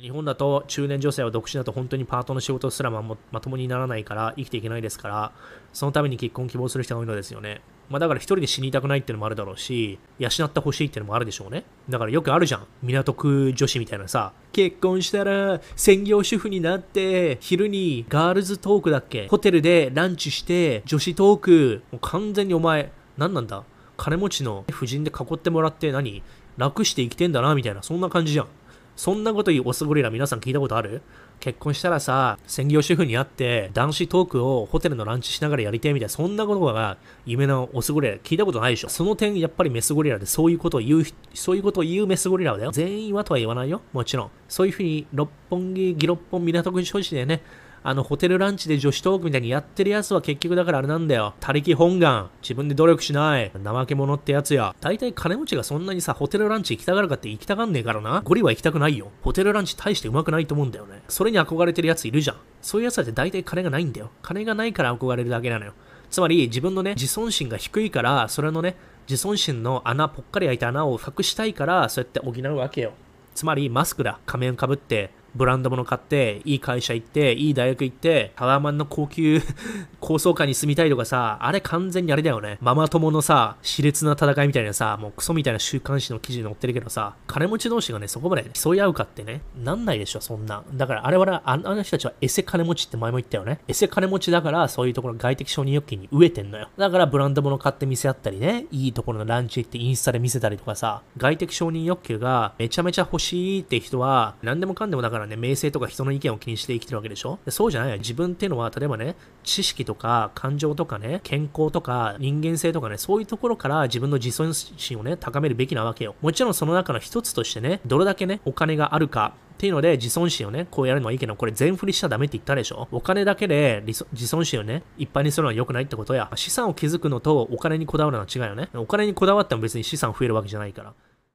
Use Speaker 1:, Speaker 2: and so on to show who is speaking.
Speaker 1: 日本だと中年女性は独身だと本当にパートの仕事すらままともにならないから生きていけないですから、そのために結婚希望する人が多いのですよね。まあだから一人で死にたくないっていうのもあるだろうし、養ってほしいっていうのもあるでしょうね。だからよくあるじゃん。港区女子みたいなさ、結婚したら専業主婦になって、昼にガールズトークだっけホテルでランチして、女子トーク、もう完全にお前、何なんだ？金持ちの夫人で囲ってもらって何？楽して生きてんだなみたいな、そんな感じじゃん。そんなこと言うオスゴリラ皆さん聞いたことある？結婚したらさ、専業主婦に会って、男子トークをホテルのランチしながらやりたいみたいな、そんなことが夢のオスゴリラ聞いたことないでしょ？その点、やっぱりメスゴリラでそういうことを言う、そういうことを言うメスゴリラだよ。全員はとは言わないよ。もちろん。そういうふうに、六本木、ギロッポン、港区女子でね、あの、ホテルランチで女子トークみたいにやってるやつは結局だからあれなんだよ。他力本願。自分で努力しない。怠け者ってやつや。大体金持ちがそんなにさ、ホテルランチ行きたがるかって行きたがんねえからな。ゴリは行きたくないよ。ホテルランチ大してうまくないと思うんだよね。それに憧れてるやついるじゃん。そういうやつだって大体金がないんだよ。金がないから憧れるだけなのよ。つまり自分のね、自尊心が低いから、それのね、自尊心の穴、ぽっかり開いた穴を隠したいから、そうやって補うわけよ。つまりマスクだ。仮面かぶって、ブランド物買って、いい会社行って、いい大学行って、タワーマンの高級 高層階に住みたいとかさ、あれ完全にあれだよね。ママ友のさ、熾烈な戦いみたいなさ、もうクソみたいな週刊誌の記事に載ってるけどさ、金持ち同士がね、そこまで競い合うかってね、なんないでしょ、そんな。だからあれは、あの人たちはエセ金持ちって前も言ったよね。エセ金持ちだから、そういうところ外的承認欲求に飢えてんのよ。だからブランド物買って見せ合ったりね、いいところのランチ行ってインスタで見せたりとかさ、外的承認欲求がめちゃめちゃ欲しいって人は、何でもかんでもだからね、名声とか人の意見を気にして生きてるわけでしょ？そうじゃないよ。自分っていうのは、例えばね、知識とか感情とかね、健康とか人間性とかね、そういうところから自分の自尊心をね、高めるべきなわけよ。もちろんその中の一つとしてね、どれだけね、お金があるか、っていうので、自尊心をね、こうやるのはいいけど、これ全振りしちゃダメって言ったでしょ？お金だけで自尊心をね、いっぱいにするのは良くないってことや、資産を築くのとお金にこだわるのは違うよね。お金にこだわっても別に資産増えるわけじゃないから。